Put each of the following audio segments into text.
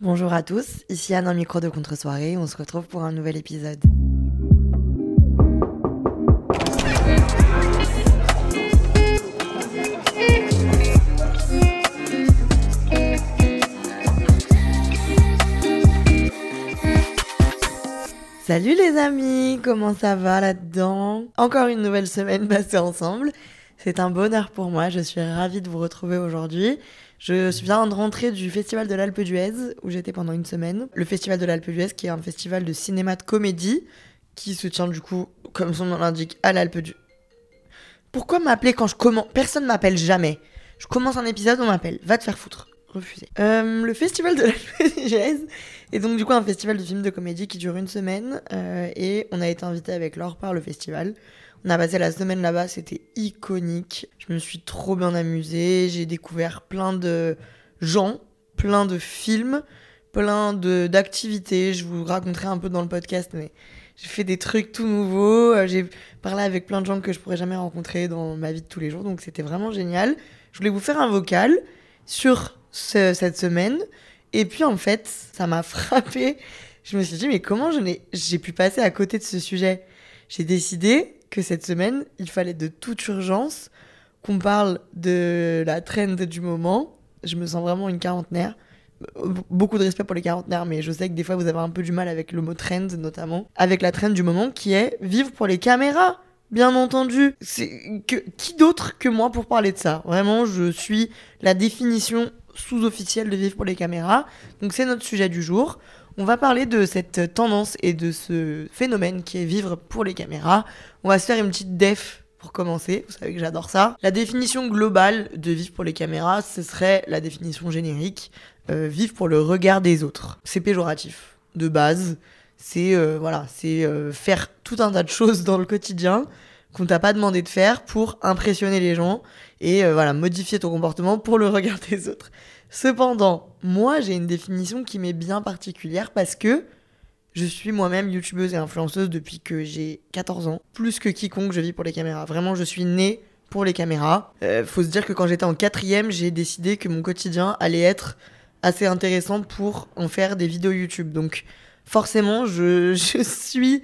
Bonjour à tous, ici Anne en micro de contre-soirée. On se retrouve pour un nouvel épisode. Salut les amis, comment ça va là-dedans? Encore une nouvelle semaine passée ensemble. C'est un bonheur pour moi, je suis ravie de vous retrouver aujourd'hui. Je viens de rentrer du Festival de l'Alpe d'Huez où j'étais pendant une semaine. Le Festival de l'Alpe d'Huez qui est un festival de cinéma de comédie qui se tient du coup, comme son nom l'indique, à l'Alpe d'Huez. Pourquoi m'appeler quand je commence Personne m'appelle jamais. Je commence un épisode, on m'appelle. Va te faire foutre. Refusé. Euh, le Festival de l'Alpe d'Huez et donc, du coup, un festival de films de comédie qui dure une semaine. Euh, et on a été invité avec Laure par le festival. On a passé la semaine là-bas, c'était iconique. Je me suis trop bien amusée. J'ai découvert plein de gens, plein de films, plein d'activités. Je vous raconterai un peu dans le podcast, mais j'ai fait des trucs tout nouveaux. Euh, j'ai parlé avec plein de gens que je pourrais jamais rencontrer dans ma vie de tous les jours. Donc, c'était vraiment génial. Je voulais vous faire un vocal sur cette semaine et puis en fait, ça m'a frappé. Je me suis dit, mais comment j'ai pu passer à côté de ce sujet? J'ai décidé que cette semaine, il fallait de toute urgence qu'on parle de la trend du moment. Je me sens vraiment une quarantenaire. Beaucoup de respect pour les quarantenaires, mais je sais que des fois vous avez un peu du mal avec le mot trend, notamment. Avec la trend du moment qui est vivre pour les caméras bien entendu. C'est qui d'autre que moi pour parler de ça? Vraiment, je suis la définition sous-officiel de Vivre pour les caméras. Donc c'est notre sujet du jour. On va parler de cette tendance et de ce phénomène qui est vivre pour les caméras. On va se faire une petite def pour commencer. Vous savez que j'adore ça. La définition globale de vivre pour les caméras, ce serait la définition générique euh, vivre pour le regard des autres. C'est péjoratif de base. C'est euh, voilà, c'est euh, faire tout un tas de choses dans le quotidien qu'on t'a pas demandé de faire pour impressionner les gens et voilà, modifier ton comportement pour le regard des autres. Cependant, moi, j'ai une définition qui m'est bien particulière parce que je suis moi-même youtubeuse et influenceuse depuis que j'ai 14 ans. Plus que quiconque, je vis pour les caméras. Vraiment, je suis née pour les caméras. Euh, faut se dire que quand j'étais en quatrième, j'ai décidé que mon quotidien allait être assez intéressant pour en faire des vidéos YouTube. Donc, forcément, je, je suis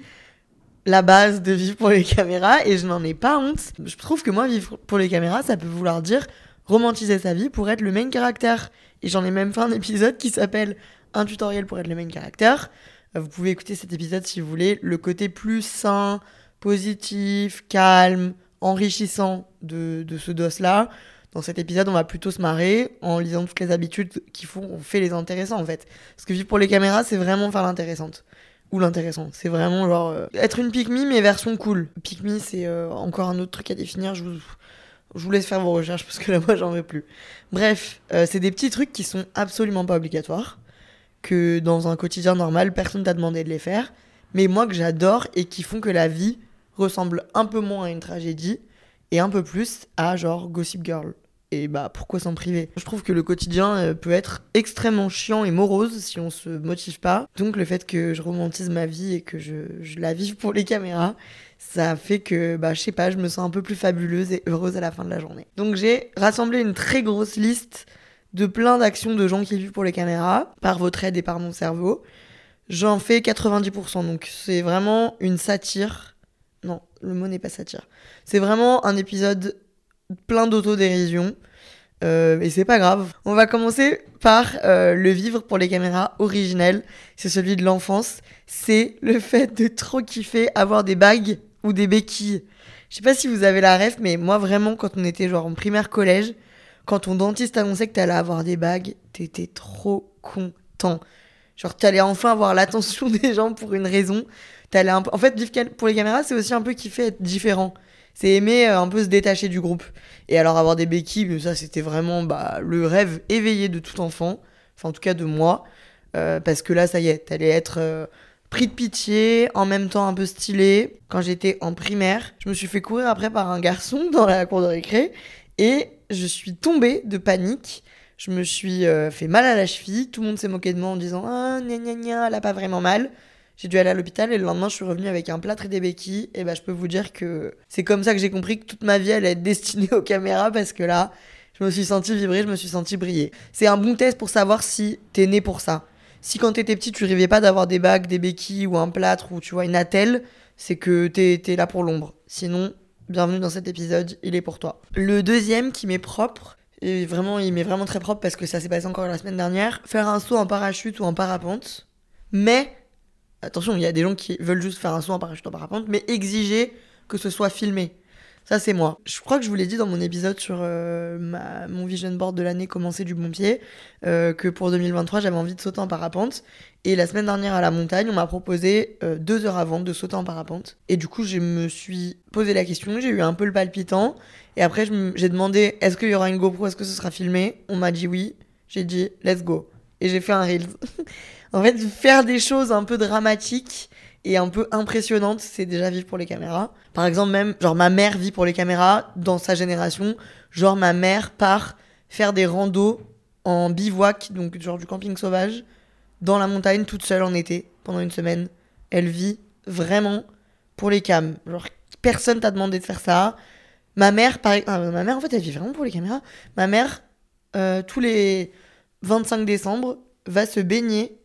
la base de vivre pour les caméras et je n'en ai pas honte. Je trouve que moi, vivre pour les caméras, ça peut vouloir dire romantiser sa vie pour être le main caractère. Et j'en ai même fait un épisode qui s'appelle Un tutoriel pour être le main caractère. Euh, vous pouvez écouter cet épisode si vous voulez. Le côté plus sain, positif, calme, enrichissant de, de ce dos-là. Dans cet épisode, on va plutôt se marrer en lisant toutes les habitudes qui font, on fait les intéressants en fait. Parce que vivre pour les caméras, c'est vraiment faire l'intéressante ou l'intéressant. C'est vraiment genre euh, être une pick mais version cool. Pick c'est euh, encore un autre truc à définir. Je vous, je vous laisse faire vos recherches parce que là, moi, j'en veux plus. Bref, euh, c'est des petits trucs qui sont absolument pas obligatoires. Que dans un quotidien normal, personne t'a demandé de les faire. Mais moi, que j'adore et qui font que la vie ressemble un peu moins à une tragédie et un peu plus à genre Gossip Girl et bah pourquoi s'en priver? Je trouve que le quotidien euh, peut être extrêmement chiant et morose si on se motive pas. Donc le fait que je romantise ma vie et que je, la vive pour les caméras, ça fait que bah je sais pas, je me sens un peu plus fabuleuse et heureuse à la fin de la journée. Donc j'ai rassemblé une très grosse liste de plein d'actions de gens qui vivent pour les caméras par votre aide et par mon cerveau. J'en fais 90%, donc c'est vraiment une satire. Non, le mot n'est pas satire. C'est vraiment un épisode plein d'autodérision. Euh, et c'est pas grave. On va commencer par euh, le vivre pour les caméras originelles. C'est celui de l'enfance. C'est le fait de trop kiffer avoir des bagues ou des béquilles. Je sais pas si vous avez la ref, mais moi vraiment, quand on était genre en primaire collège, quand ton dentiste annonçait que t'allais avoir des bagues, t'étais trop content. Genre, t'allais enfin avoir l'attention des gens pour une raison. T'allais En fait, vivre pour les caméras, c'est aussi un peu kiffer être différent c'est aimer euh, un peu se détacher du groupe. Et alors avoir des béquilles, ça c'était vraiment bah, le rêve éveillé de tout enfant, enfin en tout cas de moi, euh, parce que là ça y est, t'allais être euh, pris de pitié, en même temps un peu stylé. Quand j'étais en primaire, je me suis fait courir après par un garçon dans la cour de récré, et je suis tombée de panique. Je me suis fait mal à la cheville, tout le monde s'est moqué de moi en disant Ah, gna gna gna, elle a pas vraiment mal. J'ai dû aller à l'hôpital et le lendemain, je suis revenue avec un plâtre et des béquilles. Et bah, je peux vous dire que c'est comme ça que j'ai compris que toute ma vie allait être destinée aux caméras parce que là, je me suis sentie vibrer, je me suis sentie briller. C'est un bon test pour savoir si t'es né pour ça. Si quand t'étais petit, tu rêvais pas d'avoir des bagues, des béquilles ou un plâtre ou tu vois une attelle, c'est que t'es es là pour l'ombre. Sinon, bienvenue dans cet épisode, il est pour toi. Le deuxième qui m'est propre, et vraiment, il m'est vraiment très propre parce que ça s'est passé encore la semaine dernière, faire un saut en parachute ou en parapente. Mais Attention, il y a des gens qui veulent juste faire un saut en parachute en parapente, mais exiger que ce soit filmé. Ça, c'est moi. Je crois que je vous l'ai dit dans mon épisode sur euh, mon vision board de l'année commencer du bon pied, euh, que pour 2023, j'avais envie de sauter en parapente. Et la semaine dernière à la montagne, on m'a proposé euh, deux heures avant de sauter en parapente. Et du coup, je me suis posé la question, j'ai eu un peu le palpitant. Et après, j'ai demandé est-ce qu'il y aura une GoPro, est-ce que ce sera filmé? On m'a dit oui. J'ai dit let's go. Et j'ai fait un Reels. En fait, faire des choses un peu dramatiques et un peu impressionnantes, c'est déjà vivre pour les caméras. Par exemple, même, genre, ma mère vit pour les caméras dans sa génération. Genre, ma mère part faire des randos en bivouac, donc genre du camping sauvage, dans la montagne toute seule en été, pendant une semaine. Elle vit vraiment pour les cams. Genre, personne t'a demandé de faire ça. Ma mère, par... Ah, ma mère, en fait, elle vit vraiment pour les caméras. Ma mère, euh, tous les 25 décembre, va se baigner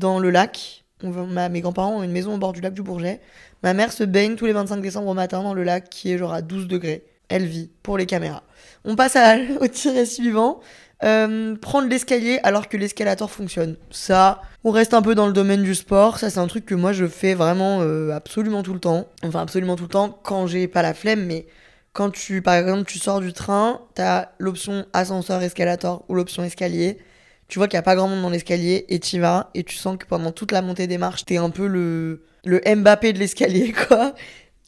dans le lac. Mes grands-parents ont une maison au bord du lac du Bourget. Ma mère se baigne tous les 25 décembre au matin dans le lac qui est genre à 12 degrés. Elle vit pour les caméras. On passe au tiré suivant. Euh, prendre l'escalier alors que l'escalator fonctionne. Ça, on reste un peu dans le domaine du sport. Ça, c'est un truc que moi je fais vraiment euh, absolument tout le temps. Enfin, absolument tout le temps quand j'ai pas la flemme, mais quand tu, par exemple, tu sors du train, t'as l'option ascenseur escalator ou l'option escalier tu vois qu'il n'y a pas grand monde dans l'escalier et tu vas et tu sens que pendant toute la montée des marches, t'es un peu le, le Mbappé de l'escalier, quoi.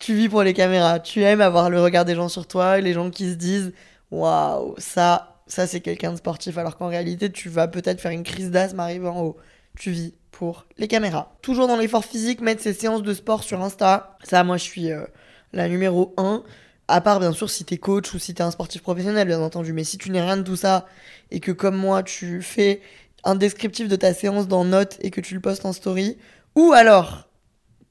Tu vis pour les caméras. Tu aimes avoir le regard des gens sur toi et les gens qui se disent waouh, ça, ça c'est quelqu'un de sportif. Alors qu'en réalité, tu vas peut-être faire une crise d'asthme arrivant en haut. Tu vis pour les caméras. Toujours dans l'effort physique, mettre ses séances de sport sur Insta. Ça, moi, je suis euh, la numéro 1. À part, bien sûr, si t'es coach ou si t'es un sportif professionnel, bien entendu. Mais si tu n'es rien de tout ça et que, comme moi, tu fais un descriptif de ta séance dans Note et que tu le postes en story, ou alors,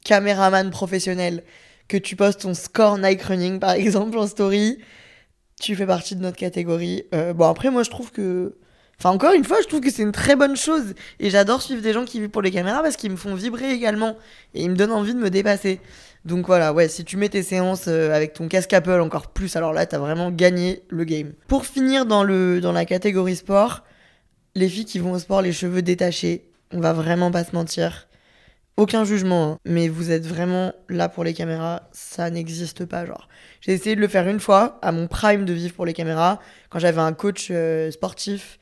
caméraman professionnel, que tu postes ton score Nike Running, par exemple, en story, tu fais partie de notre catégorie. Euh, bon, après, moi, je trouve que. Enfin, encore une fois, je trouve que c'est une très bonne chose. Et j'adore suivre des gens qui vivent pour les caméras parce qu'ils me font vibrer également. Et ils me donnent envie de me dépasser. Donc voilà, ouais, si tu mets tes séances euh, avec ton casque Apple encore plus, alors là, t'as vraiment gagné le game. Pour finir dans, le, dans la catégorie sport, les filles qui vont au sport les cheveux détachés, on va vraiment pas se mentir. Aucun jugement, hein, mais vous êtes vraiment là pour les caméras, ça n'existe pas, genre. J'ai essayé de le faire une fois, à mon prime de vivre pour les caméras, quand j'avais un coach euh, sportif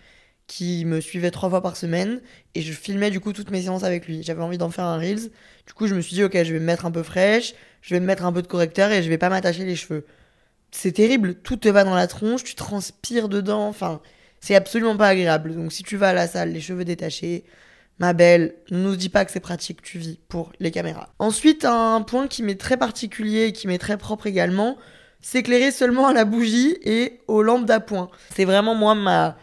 qui me suivait trois fois par semaine et je filmais du coup toutes mes séances avec lui. J'avais envie d'en faire un Reels. Du coup, je me suis dit, ok, je vais me mettre un peu fraîche, je vais me mettre un peu de correcteur et je vais pas m'attacher les cheveux. C'est terrible, tout te va dans la tronche, tu transpires dedans, enfin, c'est absolument pas agréable. Donc, si tu vas à la salle, les cheveux détachés, ma belle, ne nous dis pas que c'est pratique, tu vis pour les caméras. Ensuite, un point qui m'est très particulier et qui m'est très propre également, s'éclairer seulement à la bougie et aux lampes d'appoint. C'est vraiment moi ma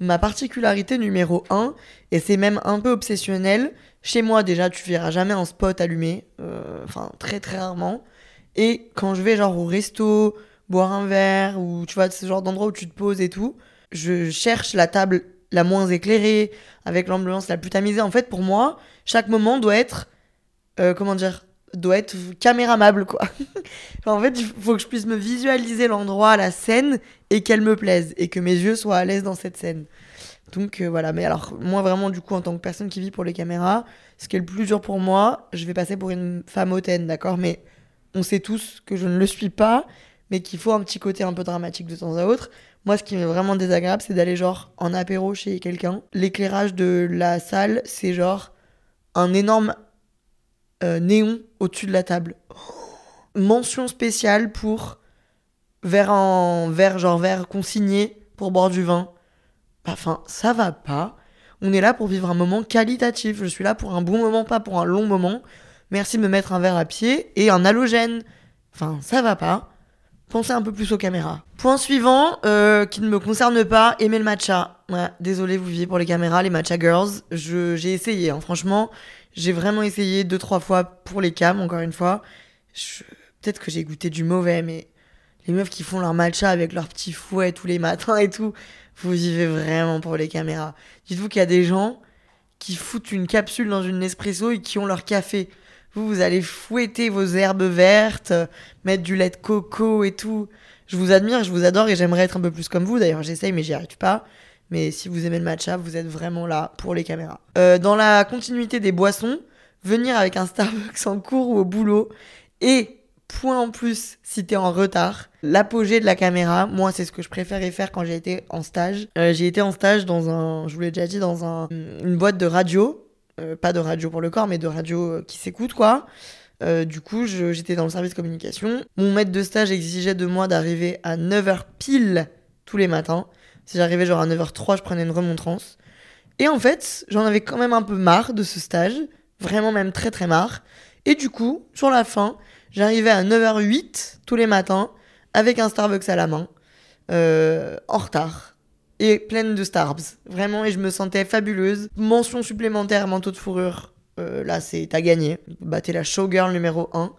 ma particularité numéro 1, et c'est même un peu obsessionnel, chez moi déjà tu verras jamais un spot allumé, euh, enfin très très rarement, et quand je vais genre au resto, boire un verre, ou tu vois ce genre d'endroit où tu te poses et tout, je cherche la table la moins éclairée, avec l'ambiance la plus tamisée. En fait pour moi, chaque moment doit être, euh, comment dire, doit être caméramable quoi. en fait, il faut que je puisse me visualiser l'endroit, la scène et qu'elle me plaise et que mes yeux soient à l'aise dans cette scène. Donc euh, voilà, mais alors moi vraiment du coup en tant que personne qui vit pour les caméras, ce qui est le plus dur pour moi, je vais passer pour une femme hautaine, d'accord? Mais on sait tous que je ne le suis pas, mais qu'il faut un petit côté un peu dramatique de temps à autre. Moi ce qui m'est vraiment désagréable, c'est d'aller genre en apéro chez quelqu'un. L'éclairage de la salle, c'est genre un énorme néon au-dessus de la table. Mention spéciale pour verre en verre, genre verre consigné pour boire du vin. Enfin, ça va pas. On est là pour vivre un moment qualitatif. Je suis là pour un bon moment, pas pour un long moment. Merci de me mettre un verre à pied et un halogène. Enfin, ça va pas. Pensez un peu plus aux caméras. Point suivant, euh, qui ne me concerne pas, aimer le matcha. Désolé, vous vivez pour les caméras, les matcha girls. J'ai essayé, hein. franchement. J'ai vraiment essayé deux, trois fois pour les cams, encore une fois. Peut-être que j'ai goûté du mauvais, mais les meufs qui font leur matcha avec leur petit fouet tous les matins et tout, vous vivez vraiment pour les caméras. Dites-vous qu'il y a des gens qui foutent une capsule dans une Nespresso et qui ont leur café. Vous, vous allez fouetter vos herbes vertes, mettre du lait de coco et tout. Je vous admire, je vous adore et j'aimerais être un peu plus comme vous. D'ailleurs, j'essaye, mais j'y arrive pas. Mais si vous aimez le matcha, vous êtes vraiment là pour les caméras. Euh, dans la continuité des boissons, venir avec un Starbucks en cours ou au boulot et point en plus si t'es en retard. L'apogée de la caméra, moi c'est ce que je préférais faire quand j'ai été en stage. Euh, j'ai été en stage dans un, je vous l'ai déjà dit, dans un, une boîte de radio euh, pas de radio pour le corps, mais de radio qui s'écoute, quoi. Du coup, j'étais dans le service communication. Mon maître de stage exigeait de moi d'arriver à 9h pile tous les matins. Si j'arrivais genre à 9h03, je prenais une remontrance. Et en fait, j'en avais quand même un peu marre de ce stage. Vraiment même très très marre. Et du coup, sur la fin, j'arrivais à 9h08 tous les matins avec un Starbucks à la main, en retard et pleine de starbs. Vraiment, et je me sentais fabuleuse. Mention supplémentaire, manteau de fourrure. Euh, là, c'est t'as gagné. Bah, t'es la showgirl numéro 1.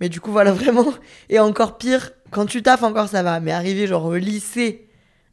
Mais du coup, voilà, vraiment. Et encore pire, quand tu taffes encore, ça va. Mais arriver genre au lycée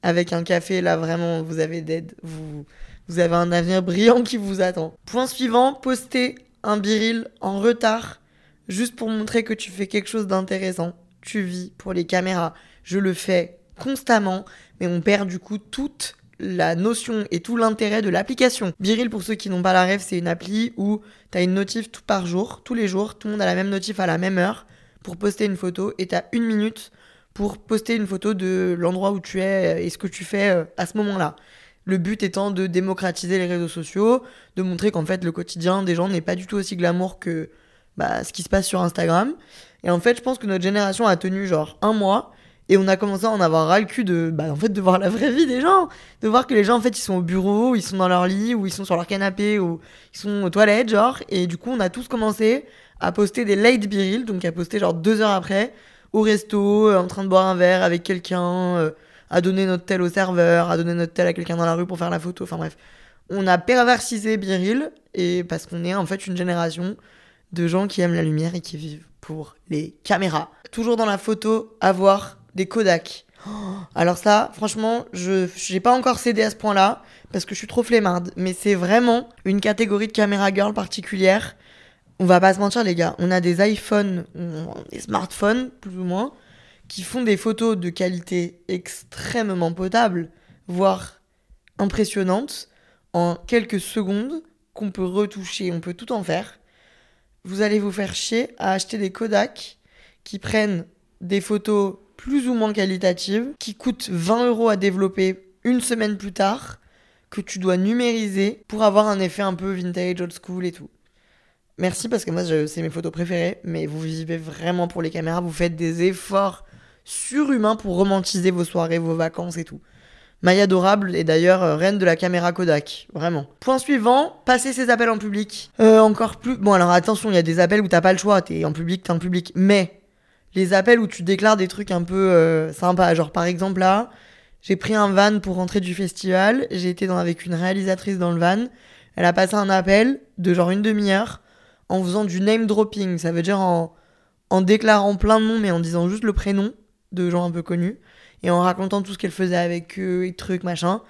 avec un café, là, vraiment, vous avez d'aide. Vous, vous avez un avenir brillant qui vous attend. Point suivant, poster un biril en retard, juste pour montrer que tu fais quelque chose d'intéressant. Tu vis pour les caméras. Je le fais constamment mais on perd du coup toute la notion et tout l'intérêt de l'application. Biril, pour ceux qui n'ont pas la rêve, c'est une appli où tu as une notif tout par jour, tous les jours, tout le monde a la même notif à la même heure pour poster une photo et tu as une minute pour poster une photo de l'endroit où tu es et ce que tu fais euh, à ce moment-là. Le but étant de démocratiser les réseaux sociaux, de montrer qu'en fait le quotidien des gens n'est pas du tout aussi glamour que bah, ce qui se passe sur Instagram. Et en fait, je pense que notre génération a tenu genre un mois et on a commencé à en avoir ras le cul de, bah, en fait, de voir la vraie vie des gens. De voir que les gens, en fait, ils sont au bureau, ils sont dans leur lit, ou ils sont sur leur canapé, ou ils sont aux toilettes, genre. Et du coup, on a tous commencé à poster des late biril, donc à poster genre deux heures après, au resto, euh, en train de boire un verre avec quelqu'un, euh, à donner notre tel au serveur, à donner notre tel à quelqu'un dans la rue pour faire la photo. Enfin bref. On a perversisé biril, et parce qu'on est en fait une génération de gens qui aiment la lumière et qui vivent pour les caméras. Toujours dans la photo, avoir des Kodak. alors ça, franchement, je n'ai pas encore cédé à ce point-là parce que je suis trop flemmarde. Mais c'est vraiment une catégorie de caméra girl particulière. On va pas se mentir, les gars. On a des iPhones, des smartphones, plus ou moins, qui font des photos de qualité extrêmement potable, voire impressionnante, en quelques secondes, qu'on peut retoucher, on peut tout en faire. Vous allez vous faire chier à acheter des Kodak qui prennent des photos plus ou moins qualitative, qui coûte 20 euros à développer une semaine plus tard, que tu dois numériser pour avoir un effet un peu vintage, old school et tout. Merci parce que moi c'est mes photos préférées, mais vous vivez vraiment pour les caméras, vous faites des efforts surhumains pour romantiser vos soirées, vos vacances et tout. Maya adorable et d'ailleurs euh, reine de la caméra Kodak, vraiment. Point suivant, passer ses appels en public. Euh, encore plus. Bon alors attention, il y a des appels où t'as pas le choix, t'es en public, t'es en public, mais les appels où tu déclares des trucs un peu euh, sympas. Genre, par exemple, là, j'ai pris un van pour rentrer du festival. J'ai été dans, avec une réalisatrice dans le van. Elle a passé un appel de genre une demi-heure en faisant du name dropping. Ça veut dire en, en déclarant plein de noms, mais en disant juste le prénom de gens un peu connus. Et en racontant tout ce qu'elle faisait avec eux et trucs, machin.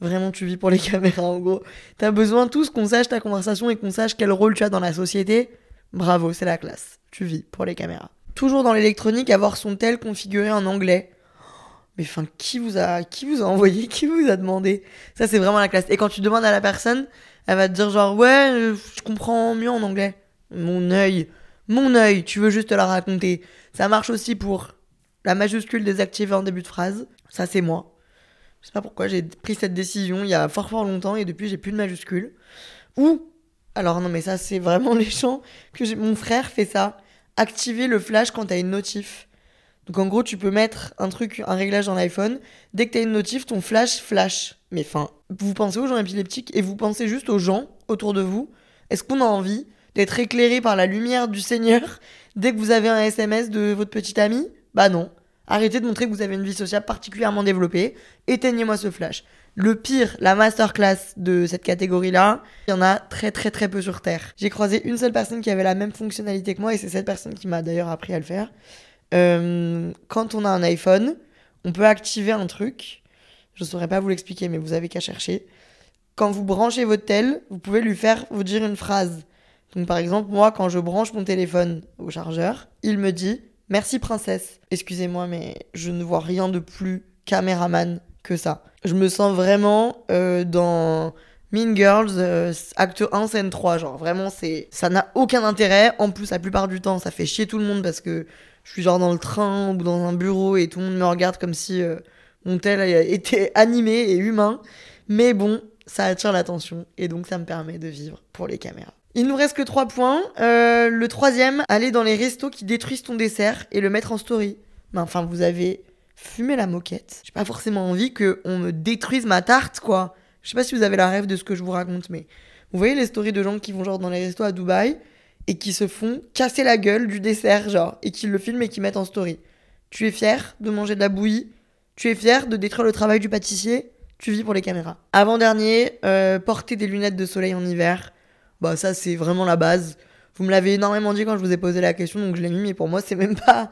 Vraiment, tu vis pour les caméras, en gros. T'as besoin tous qu'on sache ta conversation et qu'on sache quel rôle tu as dans la société. Bravo, c'est la classe. Tu vis pour les caméras toujours dans l'électronique, avoir son tel configuré en anglais. Mais enfin, qui vous a, qui vous a envoyé, qui vous a demandé? Ça, c'est vraiment la classe. Et quand tu demandes à la personne, elle va te dire genre, ouais, euh, je comprends mieux en anglais. Mon œil, mon œil, tu veux juste la raconter. Ça marche aussi pour la majuscule désactivée en début de phrase. Ça, c'est moi. Je sais pas pourquoi j'ai pris cette décision il y a fort fort longtemps et depuis j'ai plus de majuscule. Ou, alors non mais ça c'est vraiment les que mon frère fait ça activer le flash quand t'as une notif. Donc en gros, tu peux mettre un truc, un réglage dans l'iPhone. Dès que tu as une notif, ton flash flash. Mais enfin, vous pensez aux gens épileptiques et vous pensez juste aux gens autour de vous. Est-ce qu'on a envie d'être éclairé par la lumière du Seigneur dès que vous avez un SMS de votre petite amie Bah non. Arrêtez de montrer que vous avez une vie sociale particulièrement développée. Éteignez-moi ce flash. Le pire, la masterclass de cette catégorie-là, il y en a très très très peu sur Terre. J'ai croisé une seule personne qui avait la même fonctionnalité que moi et c'est cette personne qui m'a d'ailleurs appris à le faire. Euh, quand on a un iPhone, on peut activer un truc. Je ne saurais pas vous l'expliquer, mais vous avez qu'à chercher. Quand vous branchez votre tel, vous pouvez lui faire vous dire une phrase. Donc par exemple, moi, quand je branche mon téléphone au chargeur, il me dit Merci princesse. Excusez-moi, mais je ne vois rien de plus caméraman que ça. Je me sens vraiment euh, dans Mean Girls, euh, acte 1, scène 3. Genre vraiment, c'est ça n'a aucun intérêt. En plus, la plupart du temps, ça fait chier tout le monde parce que je suis genre dans le train ou dans un bureau et tout le monde me regarde comme si euh, mon tel était animé et humain. Mais bon, ça attire l'attention et donc ça me permet de vivre pour les caméras. Il nous reste que 3 points. Euh, le troisième, aller dans les restos qui détruisent ton dessert et le mettre en story. Mais enfin, vous avez fumé la moquette. J'ai pas forcément envie qu'on me détruise ma tarte, quoi. Je sais pas si vous avez la rêve de ce que je vous raconte, mais vous voyez les stories de gens qui vont genre dans les restos à Dubaï et qui se font casser la gueule du dessert, genre, et qui le filment et qui mettent en story. Tu es fier de manger de la bouillie? Tu es fier de détruire le travail du pâtissier? Tu vis pour les caméras. Avant-dernier, euh, porter des lunettes de soleil en hiver. Bah ça c'est vraiment la base. Vous me l'avez énormément dit quand je vous ai posé la question, donc je l'ai mis, mais pour moi c'est même pas...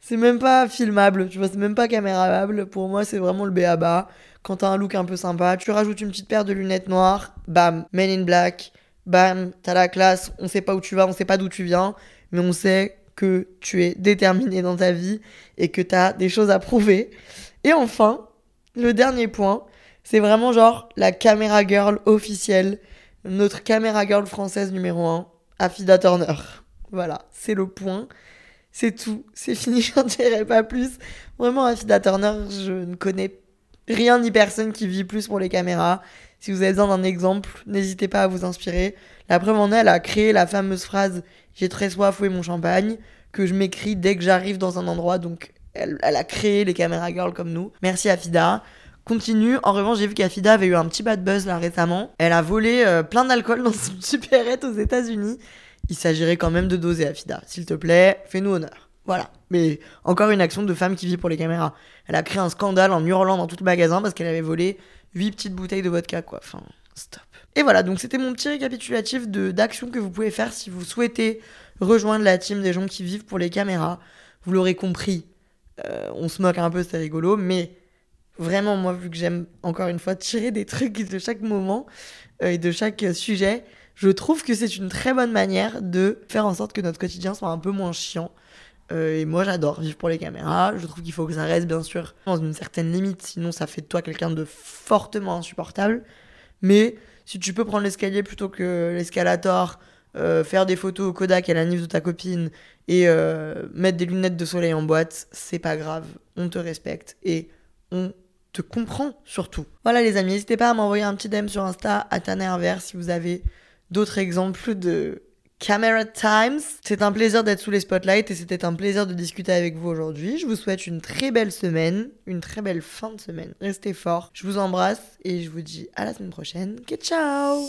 Filmable, tu vois, c'est même pas caméramable. Pour moi, c'est vraiment le béaba. Quand t'as un look un peu sympa, tu rajoutes une petite paire de lunettes noires, bam, Men in Black, bam, t'as la classe, on sait pas où tu vas, on sait pas d'où tu viens, mais on sait que tu es déterminé dans ta vie et que t'as des choses à prouver. Et enfin, le dernier point, c'est vraiment genre la caméra girl officielle, notre caméra girl française numéro 1, Afida Turner. Voilà, c'est le point. C'est tout, c'est fini, j'en dirai pas plus. Vraiment, Afida Turner, je ne connais rien ni personne qui vit plus pour les caméras. Si vous avez besoin d'un exemple, n'hésitez pas à vous inspirer. La preuve en est, elle a créé la fameuse phrase J'ai très soif, où est mon champagne? que je m'écris dès que j'arrive dans un endroit. Donc, elle, a créé les caméras girls comme nous. Merci Afida. Continue. En revanche, j'ai vu qu'Afida avait eu un petit bad buzz là récemment. Elle a volé euh, plein d'alcool dans son supérette aux États-Unis. Il s'agirait quand même de doser Afida. S'il te plaît, fais-nous honneur. Voilà. Mais encore une action de femme qui vit pour les caméras. Elle a créé un scandale en hurlant dans tout le magasin parce qu'elle avait volé 8 petites bouteilles de vodka, quoi. Enfin, stop. Et voilà, donc c'était mon petit récapitulatif d'actions que vous pouvez faire si vous souhaitez rejoindre la team des gens qui vivent pour les caméras. Vous l'aurez compris, euh, on se moque un peu, c'est rigolo, mais vraiment, moi, vu que j'aime encore une fois tirer des trucs de chaque moment euh, et de chaque sujet, je trouve que c'est une très bonne manière de faire en sorte que notre quotidien soit un peu moins chiant. Euh, et moi, j'adore vivre pour les caméras. Je trouve qu'il faut que ça reste, bien sûr, dans une certaine limite. Sinon, ça fait de toi quelqu'un de fortement insupportable. Mais si tu peux prendre l'escalier plutôt que l'escalator, euh, faire des photos au Kodak à la nif de ta copine et euh, mettre des lunettes de soleil en boîte, c'est pas grave. On te respecte et on te comprend surtout. Voilà les amis, n'hésitez pas à m'envoyer un petit DM sur Insta à Tanner si vous avez d'autres exemples de Camera Times. C'est un plaisir d'être sous les spotlights et c'était un plaisir de discuter avec vous aujourd'hui. Je vous souhaite une très belle semaine, une très belle fin de semaine. Restez forts. Je vous embrasse et je vous dis à la semaine prochaine. Ciao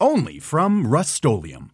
only from Rust-Oleum.